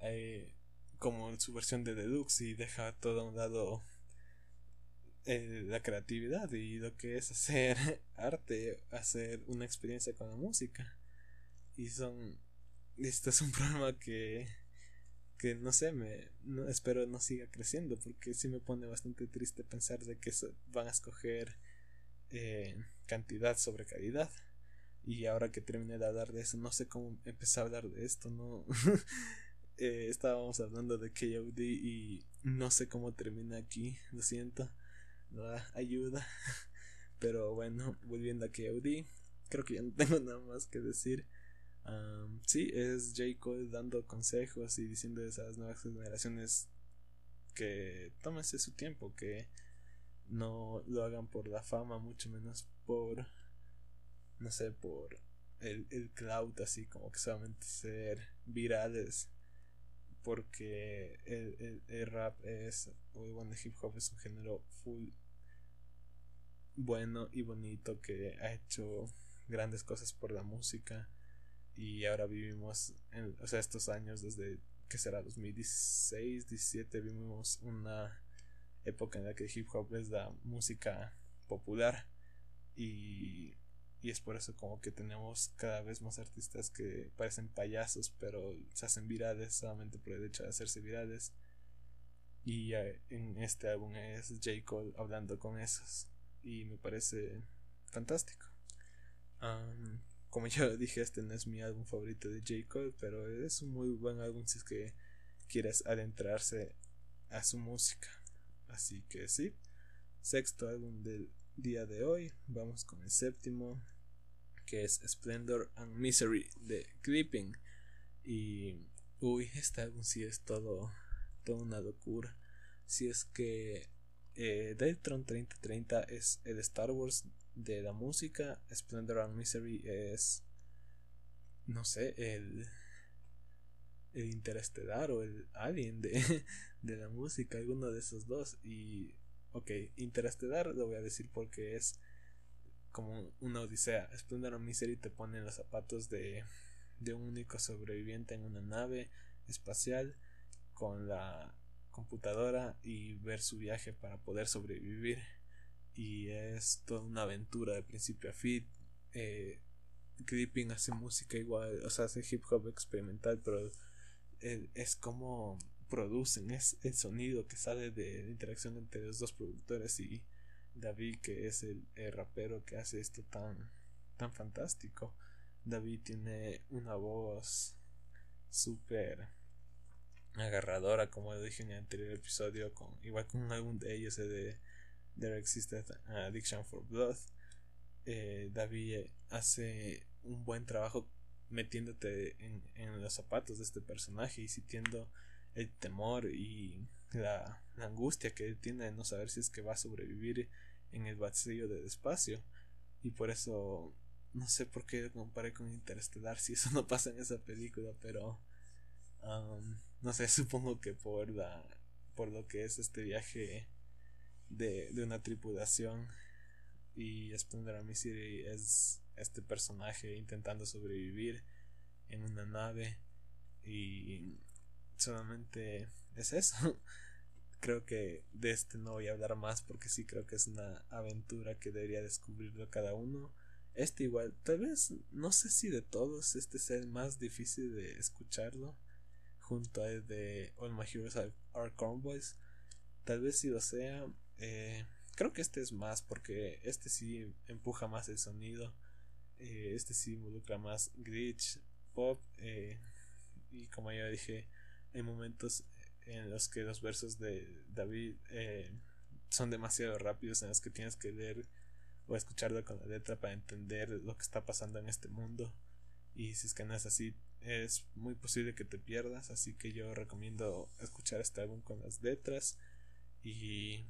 eh, como su versión de Deluxe y deja todo a un lado eh, la creatividad y lo que es hacer arte, hacer una experiencia con la música. Y son este es un programa que que no sé, me espero no siga creciendo porque sí me pone bastante triste pensar de que van a escoger eh, cantidad sobre calidad. Y ahora que terminé de hablar de eso, no sé cómo empecé a hablar de esto, no. eh, estábamos hablando de KOD y no sé cómo termina aquí, lo siento. ayuda. Pero bueno, volviendo a KOD, creo que ya no tengo nada más que decir. Sí, es J. Cole dando consejos y diciendo a esas nuevas generaciones que tómense su tiempo, que no lo hagan por la fama, mucho menos por, no sé, por el, el así como que solamente ser virales, porque el, el, rap es, o el hip hop es un género full bueno y bonito que ha hecho grandes cosas por la música. Y ahora vivimos, en, o sea, estos años desde que será 2016, 17, vivimos una época en la que hip hop es la música popular y, y es por eso como que tenemos cada vez más artistas que parecen payasos pero se hacen virales solamente por el hecho de hacerse virales y en este álbum es J. Cole hablando con esos y me parece fantástico como ya dije, este no es mi álbum favorito de J. Cole, pero es un muy buen álbum si es que quieres adentrarse a su música. Así que sí, sexto álbum del día de hoy. Vamos con el séptimo, que es Splendor and Misery de Clipping. Y, uy, este álbum sí es todo, toda una locura. Si es que eh, Deltron 3030 es el Star Wars de la música, Splendor and Misery es, no sé, el, el interestelar o el alien de, de la música, alguno de esos dos. Y, ok, interestelar lo voy a decir porque es como una odisea. Splendor and Misery te pone los zapatos de, de un único sobreviviente en una nave espacial con la computadora y ver su viaje para poder sobrevivir y es toda una aventura de principio a fin. Eh, hace música igual, o sea, hace hip hop experimental, pero es como producen, es el sonido que sale de la interacción entre los dos productores y David, que es el, rapero que hace esto tan, tan fantástico. David tiene una voz súper agarradora, como dije en el anterior episodio, con, igual con un álbum de ellos, de There Existed Addiction for Blood. Eh, David hace un buen trabajo metiéndote en, en, los zapatos de este personaje y sintiendo el temor y la, angustia que él tiene de no saber si es que va a sobrevivir en el vacío del espacio. Y por eso no sé por qué lo comparé con Interestelar si eso no pasa en esa película, pero um, no sé, supongo que por la por lo que es este viaje de, de una tripulación y Splendor Misery es este personaje intentando sobrevivir en una nave y solamente es eso. creo que de este no voy a hablar más porque sí creo que es una aventura que debería descubrirlo cada uno. Este igual, tal vez, no sé si de todos este es el más difícil de escucharlo junto a el de All My Heroes are Convoys. Tal vez si lo sea, eh, creo que este es más porque este sí empuja más el sonido. Eh, este sí involucra más glitch, pop. Eh, y como ya dije, hay momentos en los que los versos de David son demasiado rápidos, en los que tienes que leer o escucharlo con la letra para entender lo que está pasando en este mundo. Y si es que no es así, es muy posible que te pierdas. Así que yo recomiendo escuchar este álbum con las letras. Y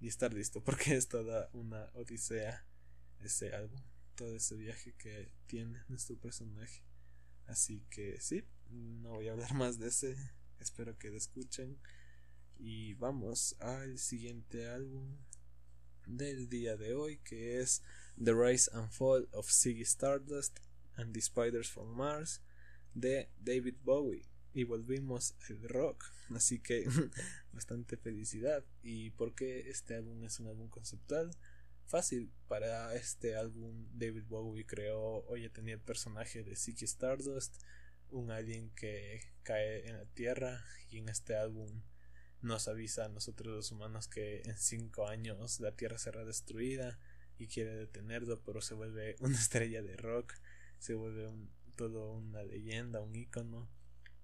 y estar listo porque es toda una odisea ese álbum, todo ese viaje que tiene nuestro personaje. Así que sí, no voy a hablar más de ese, espero que lo escuchen y vamos al siguiente álbum del día de hoy que es The Rise and Fall of Ziggy Stardust and the Spiders from Mars de David Bowie y volvimos al rock. Así que bastante felicidad. ¿Y por qué este álbum es un álbum conceptual? Fácil, para este álbum David Bowie creó, oye, tenía el personaje de Ziggy Stardust, un alien que cae en la Tierra y en este álbum nos avisa a nosotros los humanos que en cinco años la Tierra será destruida y quiere detenerlo, pero se vuelve una estrella de rock, se vuelve un, todo una leyenda, un ícono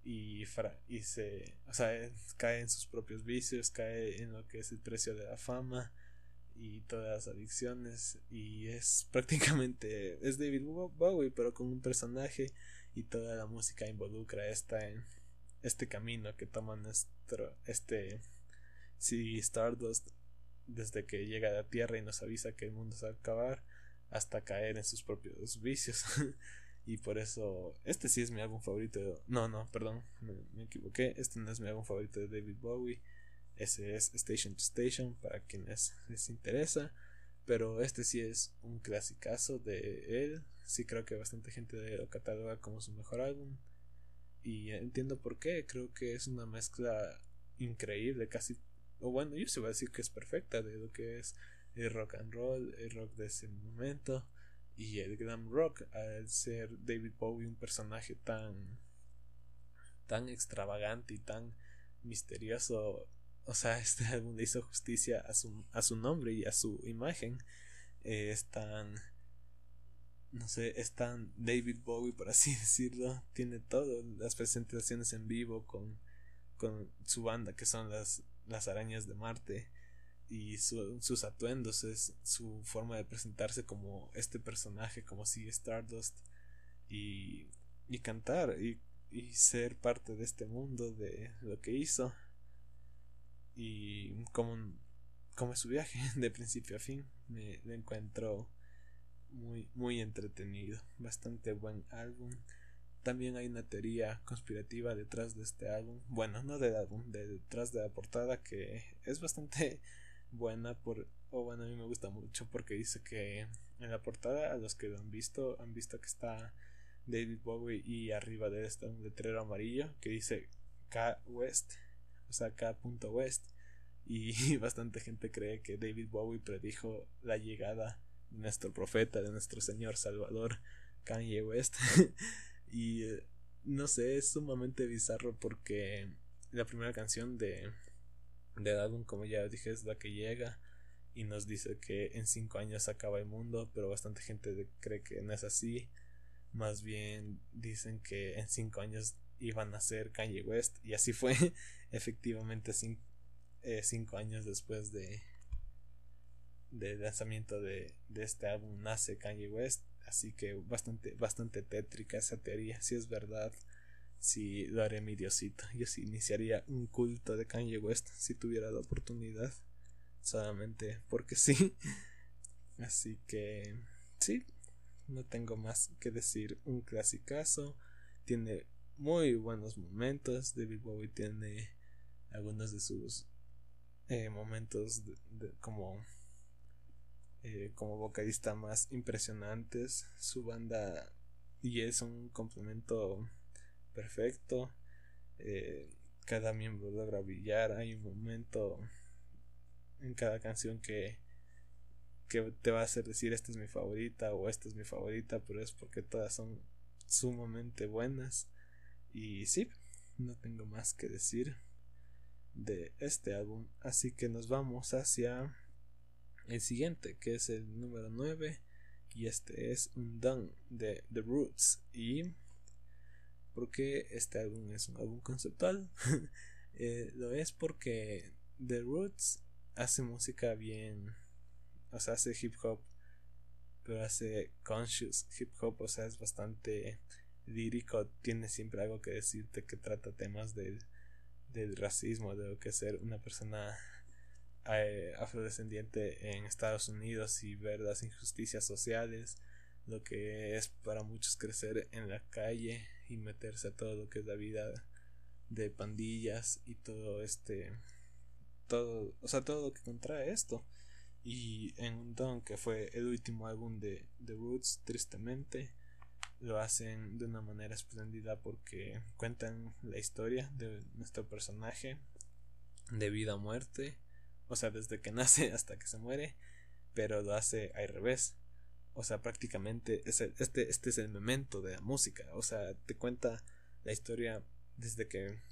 y, y se, o sea, cae en sus propios vicios, cae en lo que es el precio de la fama y todas las adicciones y es prácticamente es David Bowie pero con un personaje y toda la música involucra esta en este camino que toma nuestro este sí Stardust desde que llega a la Tierra y nos avisa que el mundo se va a acabar hasta caer en sus propios vicios. Y por eso este sí es mi álbum favorito. No no perdón me, equivoqué. Este no es mi álbum favorito de David Bowie. Ese es Station to Station para quienes les interesa. Pero este sí es un clasicazo de él sí creo que bastante gente lo cataloga como su mejor álbum. Y entiendo por qué creo que es una mezcla increíble casi o bueno yo se voy a decir que es perfecta de lo que es el rock and roll el rock de ese momento y el glam rock al ser David Bowie un personaje tan tan extravagante y tan misterioso. O sea este álbum le hizo justicia a su, a su nombre y a su imagen. Eh, es tan no sé, es tan David Bowie, por así decirlo. Tiene todo, las presentaciones en vivo con, con su banda, que son las, las arañas de Marte, y sus atuendos, es su forma de presentarse como este personaje, como si Stardust, y, y cantar, y, y ser parte de este mundo, de lo que hizo, y como, como su viaje, de principio a fin, me, me encuentro muy, muy entretenido, bastante buen álbum. También hay una teoría conspirativa detrás de este álbum, bueno, no del álbum, de detrás de la portada que es bastante buena por o bueno, a mí me gusta mucho porque dice que en la portada a los que lo han visto han visto que está David Bowie y arriba de esto un letrero amarillo que dice K West, o sea, K. West y bastante gente cree que David Bowie predijo la llegada nuestro profeta, de nuestro Señor Salvador, Kanye West. y eh, no sé, es sumamente bizarro porque la primera canción de del álbum, como ya dije, es la que llega y nos dice que en cinco años acaba el mundo, pero bastante gente cree que no es así. Más bien dicen que en cinco años iban a ser Kanye West y así fue. Efectivamente, eh, cinco años después de, del lanzamiento de, este álbum nace Kanye West, así que bastante, bastante tétrica esa teoría, si es verdad, si lo haré mi diosito, yo sí iniciaría un culto de Kanye West si tuviera la oportunidad, solamente porque sí, así que sí, no tengo más que decir, un clasicazo, tiene muy buenos momentos, David Bowie tiene algunos de sus eh, momentos como eh, como vocalista más impresionantes. Su banda y es un complemento perfecto. Eh, cada miembro logra brillar. Hay un momento en cada canción que, que te va a hacer decir esta es mi favorita o esta es mi favorita, pero es porque todas son sumamente buenas. Y sí, no tengo más que decir de este álbum. Así que nos vamos hacia el siguiente, que es el número 9, y este es un Done de The Roots. ¿Y porque este álbum es un álbum conceptual? Eh, lo es porque The Roots hace música bien, o sea, hace hip hop, pero hace conscious hip hop, o sea, es bastante lírico, tiene siempre algo que decirte que trata temas del, del racismo, de lo que es ser una persona eh, afrodescendiente en Estados Unidos y ver las injusticias sociales, lo que es para muchos crecer en la calle y meterse a todo lo que es la vida de pandillas y todo este todo o sea todo lo que contrae esto. Y en Don que fue el último álbum de The Roots tristemente lo hacen de una manera espléndida porque cuentan la historia de nuestro personaje de vida a muerte o sea, desde que nace hasta que se muere, pero lo hace al revés. O sea, prácticamente es este, este es el momento de la música. O sea, te cuenta la historia desde que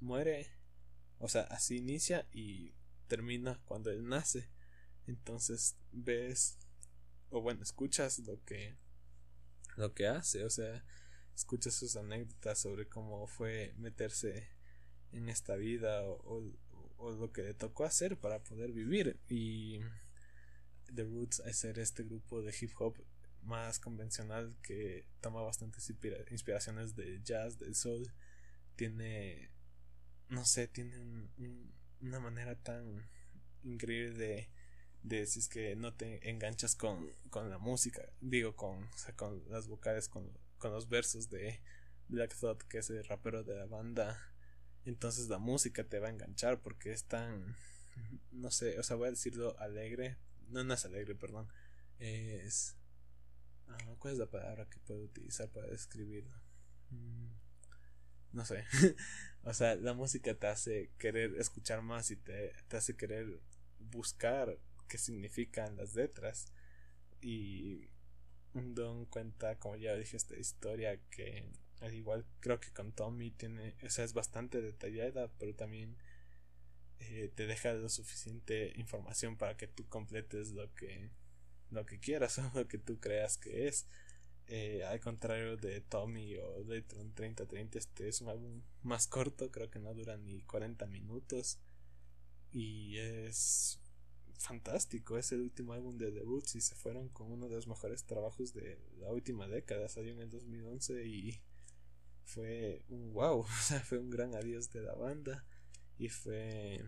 muere, o sea, así inicia y termina cuando él nace. Entonces ves o bueno, escuchas lo que lo que hace, o sea, escuchas sus anécdotas sobre cómo fue meterse en esta vida o, o, lo que le tocó hacer para poder vivir. Y The Roots es ser este grupo de hip hop más convencional que toma bastantes inspiraciones de jazz, del soul, tiene no sé, tiene una manera tan increíble de de si que no te enganchas con, la música, digo, con, con las vocales, con, los versos de Black Thought, que es el rapero de la banda, entonces la música te va a enganchar porque es tan, no sé, o sea, voy a decirlo alegre, no, no es alegre, perdón, es... Ah, ¿Cuál es la palabra que puedo utilizar para describirlo? Mm, no sé. o sea, la música te hace querer escuchar más y te, te hace querer buscar qué significan las letras. Y Don cuenta, como ya dije, esta historia que al igual creo que con Tommy tiene, o sea, es bastante detallada, pero también eh, te deja lo suficiente información para que tú completes lo que lo que quieras o lo que tú creas que es. Eh, al contrario de Tommy o de 3030, este es un álbum más corto, creo que no dura ni 40 minutos. Y es fantástico. Es el último álbum de The Roots y se fueron con uno de los mejores trabajos de la última década. Salió en el 2011 y fue wow. O sea, fue un gran adiós de la banda y fue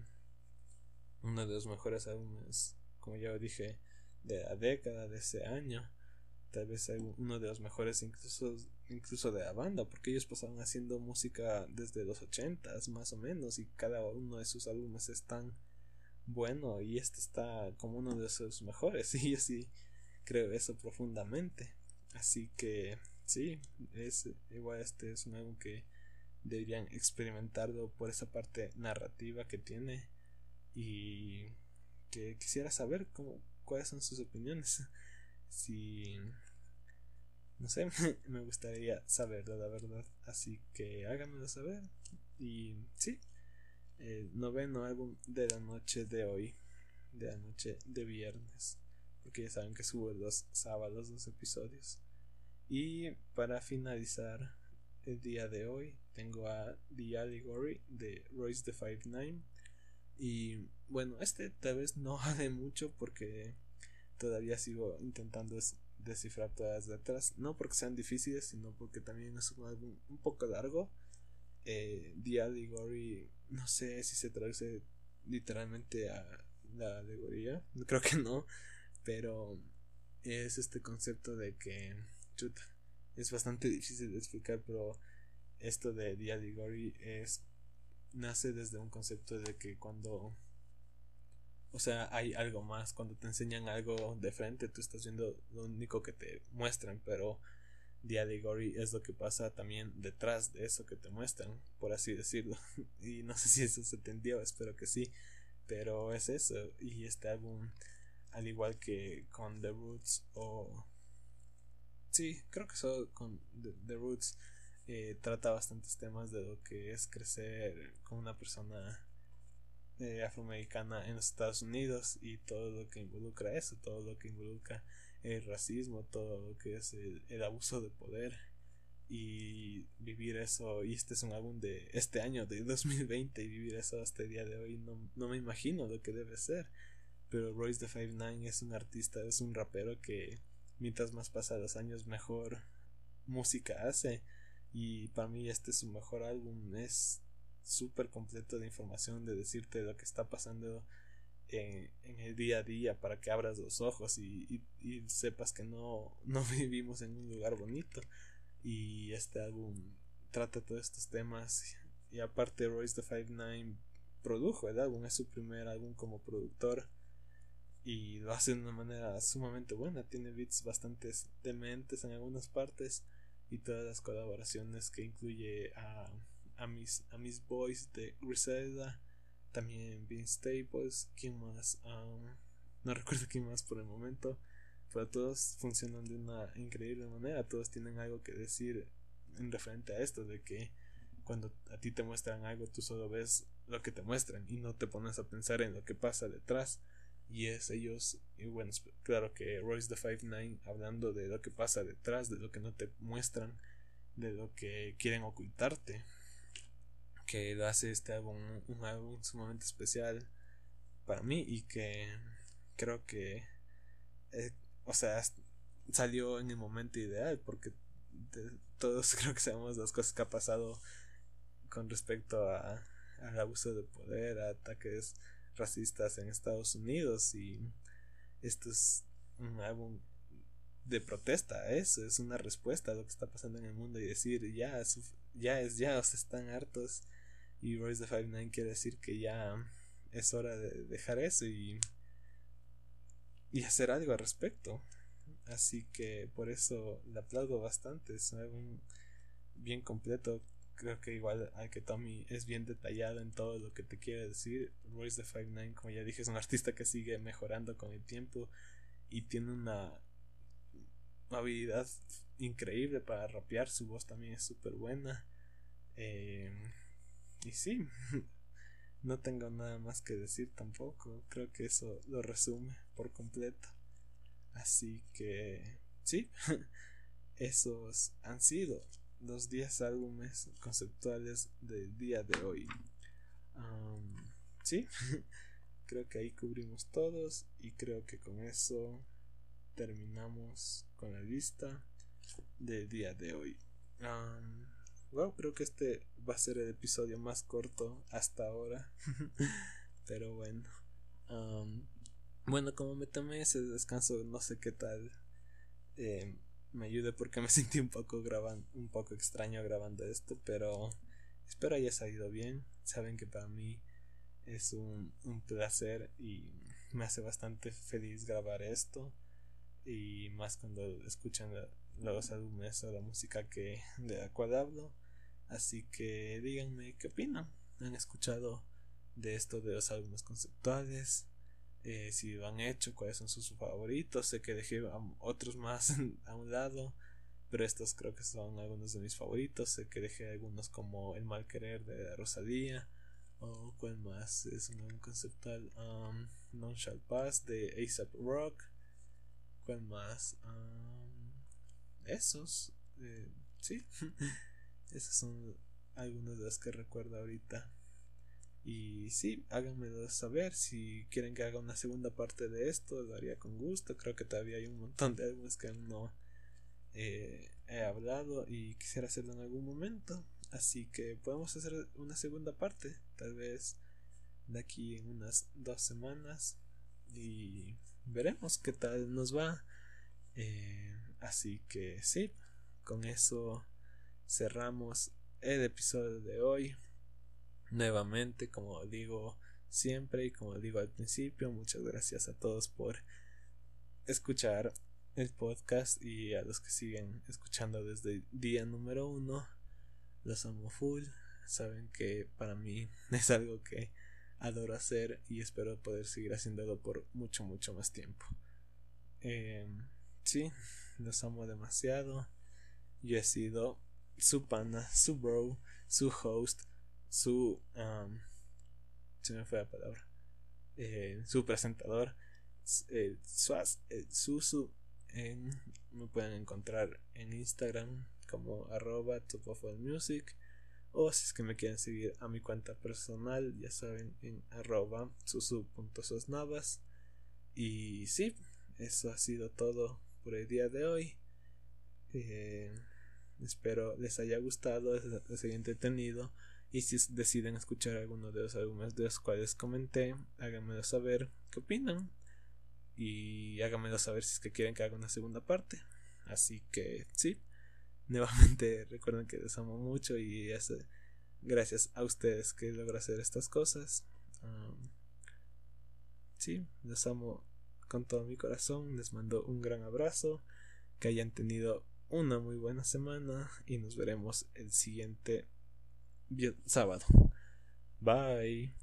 uno de los mejores álbumes, como ya dije, de la década, de ese año. Tal vez uno de los mejores incluso, incluso de la banda, porque ellos pasaron haciendo música desde los 80 más o menos y cada uno de sus álbumes están bueno y este está como uno de sus mejores y yo sí creo eso profundamente así que sí es igual este es un álbum que deberían experimentarlo por esa parte narrativa que tiene y que quisiera saber cómo, cuáles son sus opiniones si no sé me gustaría saberlo la verdad así que háganmelo saber y sí el noveno álbum de la noche de hoy, de la noche de viernes, porque ya saben que subo los sábados dos episodios. Y para finalizar el día de hoy, tengo a The Allegory de Royce the Five Nine. Y bueno, este tal vez no hable mucho porque todavía sigo intentando descifrar todas las letras. No porque sean difíciles, sino porque también es un álbum un poco largo. Eh, The Allegory no sé si se traduce literalmente a la alegoría, creo que no, pero es este concepto de que es bastante difícil de explicar, pero esto de Allegory es nace desde un concepto de que cuando o sea, hay algo más, cuando te enseñan algo de frente, tú estás viendo lo único que te muestran, pero Allegory es lo que pasa también detrás de eso que te muestran, por así decirlo. y no sé si eso se entendió, espero que sí. Pero es eso. Y este álbum, al igual que con The Roots o... Sí, creo que solo con The, Roots eh, trata bastantes temas de lo que es crecer con una persona eh, afroamericana en los Estados Unidos y todo lo que involucra eso, todo lo que involucra el racismo, todo lo que es el, abuso de poder y vivir eso. Y este es un álbum de este año de 2020 y vivir eso hasta el día de hoy no, no me imagino lo que debe ser. Pero Royce the Five Nine es un artista es un rapero que mientras más pasa los años mejor música hace y para mí este es su mejor álbum es súper completo de información de decirte lo que está pasando en, el día a día para que abras los ojos y, sepas que no, no vivimos en un lugar bonito. Y este álbum trata todos estos temas. Y, aparte, Royce the Five Nine produjo el álbum, es su primer álbum como productor. Y lo hace de una manera sumamente buena. Tiene beats bastante dementes en algunas partes. Y todas las colaboraciones que incluye a, a, mis, a mis boys de Griselda también Vince Staples, ¿quién más? no recuerdo quién más por el momento, pero todos funcionan de una increíble manera, todos tienen algo que decir en referente a esto, de que cuando a ti te muestran algo, tú solo ves lo que te muestran y no te pones a pensar en lo que pasa detrás. Y es ellos, y bueno, claro que Royce the Five Nine hablando de lo que pasa detrás, de lo que no te muestran, de lo que quieren ocultarte, que lo hace este álbum un álbum sumamente especial para mí y que creo que, eh, o sea, salió en el momento ideal porque todos creo que sabemos las cosas que ha pasado con respecto a, al abuso de poder, a ataques racistas en Estados Unidos y esto es un álbum de protesta eso, es una respuesta a lo que está pasando en el mundo y decir ya, ya es ya, o sea, están hartos y Royce the Five Nine quiere decir que ya es hora de dejar eso y y hacer algo al respecto. Así que por eso le aplaudo bastante. Es un álbum bien completo. Creo que igual al que Tommy es bien detallado en todo lo que te quiere decir. Royce the Five Nine, como ya dije, es un artista que sigue mejorando con el tiempo y tiene una habilidad increíble para rapear. Su voz también es súper buena. Eh, y sí, no tengo nada más que decir tampoco. Creo que eso lo resume por completo. Así que sí, esos han sido los 10 álbumes conceptuales del día de hoy. sí, creo que ahí cubrimos todos y creo que con eso terminamos con la lista del día de hoy. Wow, creo que este va a ser el episodio más corto hasta ahora. Pero bueno. bueno, como me tomé ese descanso, no sé qué tal eh, me ayude porque me sentí un poco grabando, un poco extraño grabando esto, pero espero haya salido bien. Saben que para mí es un, un placer y me hace bastante feliz grabar esto y más cuando escuchan los álbumes o la música que de la cual hablo Así que díganme qué opinan. ¿Han escuchado de esto de los álbumes conceptuales? Eh, si lo han hecho, cuáles son sus favoritos. Sé que dejé otros más a un lado, pero estos creo que son algunos de mis favoritos. Sé que dejé algunos como El mal querer de Rosalía. O cuál más es un álbum conceptual. Um, non Shall Pass de ASAP Rock. ¿Cuál más? Um, esos. Eh, sí. Esas son algunas de las que recuerdo ahorita. Y sí, háganmelo saber si quieren que haga una segunda parte de esto, lo haría con gusto. Creo que todavía hay un montón de álbumes que no eh, he hablado y quisiera hacerlo en algún momento. Así que podemos hacer una segunda parte, tal vez de aquí en unas dos semanas. Y veremos qué tal nos va. Eh, así que sí, con eso cerramos el episodio de hoy. Nuevamente, como digo siempre y como digo al principio, muchas gracias a todos por escuchar el podcast y a los que siguen escuchando desde el día número uno. Los amo full. Saben que para mí es algo que adoro hacer y espero poder seguir haciéndolo por mucho, mucho más tiempo. Eh, sí, los amo demasiado. Yo he sido su pana, su bro, su host, su... Um, se me fue la palabra. Eh, su presentador, eh, eh, me pueden encontrar en Instagram como arroba top. O si es que me quieren seguir a mi cuenta personal, ya saben, en arroba susu.sosnavas. Y sí, eso ha sido todo por el día de hoy. Eh, Espero les haya gustado, les haya entretenido. Y si deciden escuchar alguno de los álbumes de los cuales comenté, háganmelo saber qué opinan. Y háganmelo saber si es que quieren que haga una segunda parte. Así que sí, nuevamente recuerden que les amo mucho y es gracias a ustedes que logro hacer estas cosas. Sí, les amo con todo mi corazón. Les mando un gran abrazo. Que hayan tenido una muy buena semana y nos veremos el siguiente sábado. Bye.